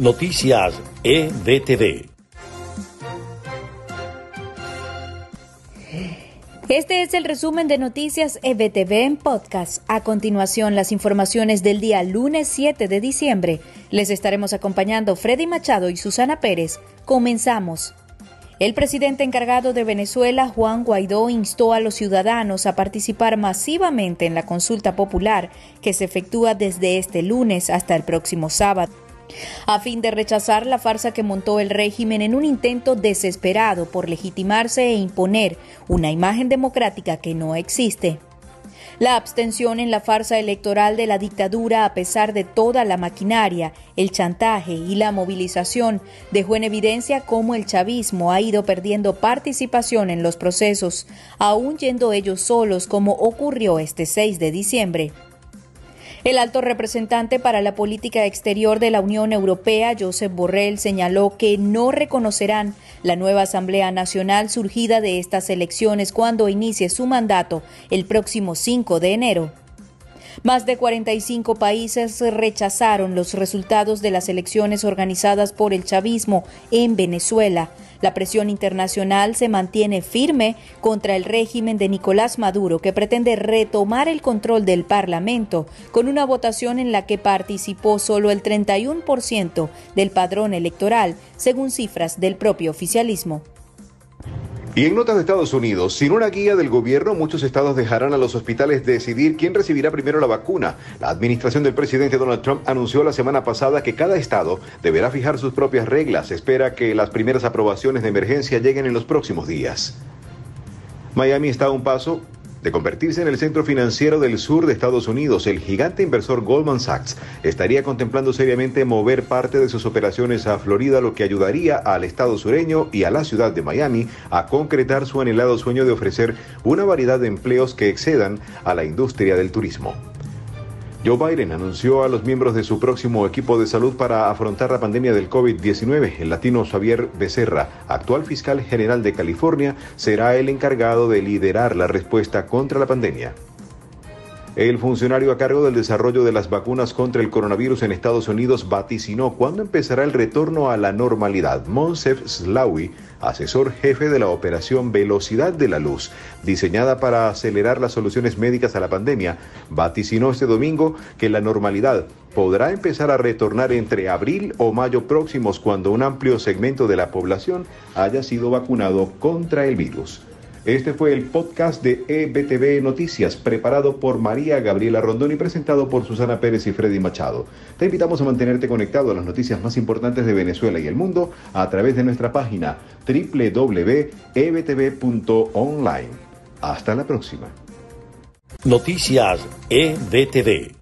Noticias EBTV. Este es el resumen de Noticias EBTV en podcast. A continuación, las informaciones del día lunes 7 de diciembre. Les estaremos acompañando Freddy Machado y Susana Pérez. Comenzamos. El presidente encargado de Venezuela, Juan Guaidó, instó a los ciudadanos a participar masivamente en la consulta popular que se efectúa desde este lunes hasta el próximo sábado a fin de rechazar la farsa que montó el régimen en un intento desesperado por legitimarse e imponer una imagen democrática que no existe. La abstención en la farsa electoral de la dictadura, a pesar de toda la maquinaria, el chantaje y la movilización, dejó en evidencia cómo el chavismo ha ido perdiendo participación en los procesos, aún yendo ellos solos como ocurrió este 6 de diciembre. El alto representante para la política exterior de la Unión Europea, Josep Borrell, señaló que no reconocerán la nueva Asamblea Nacional surgida de estas elecciones cuando inicie su mandato el próximo 5 de enero. Más de 45 países rechazaron los resultados de las elecciones organizadas por el chavismo en Venezuela. La presión internacional se mantiene firme contra el régimen de Nicolás Maduro, que pretende retomar el control del Parlamento con una votación en la que participó solo el 31% del padrón electoral, según cifras del propio oficialismo. Y en notas de Estados Unidos, sin una guía del gobierno, muchos estados dejarán a los hospitales decidir quién recibirá primero la vacuna. La administración del presidente Donald Trump anunció la semana pasada que cada estado deberá fijar sus propias reglas. Espera que las primeras aprobaciones de emergencia lleguen en los próximos días. Miami está a un paso de convertirse en el centro financiero del sur de Estados Unidos, el gigante inversor Goldman Sachs estaría contemplando seriamente mover parte de sus operaciones a Florida, lo que ayudaría al estado sureño y a la ciudad de Miami a concretar su anhelado sueño de ofrecer una variedad de empleos que excedan a la industria del turismo. Joe Biden anunció a los miembros de su próximo equipo de salud para afrontar la pandemia del COVID-19. El latino Xavier Becerra, actual fiscal general de California, será el encargado de liderar la respuesta contra la pandemia. El funcionario a cargo del desarrollo de las vacunas contra el coronavirus en Estados Unidos vaticinó cuándo empezará el retorno a la normalidad. Monsef Slawi, asesor jefe de la operación Velocidad de la Luz, diseñada para acelerar las soluciones médicas a la pandemia, vaticinó este domingo que la normalidad podrá empezar a retornar entre abril o mayo próximos cuando un amplio segmento de la población haya sido vacunado contra el virus. Este fue el podcast de EBTV Noticias, preparado por María Gabriela Rondón y presentado por Susana Pérez y Freddy Machado. Te invitamos a mantenerte conectado a las noticias más importantes de Venezuela y el mundo a través de nuestra página www.ebtv.online. Hasta la próxima. Noticias EBTV.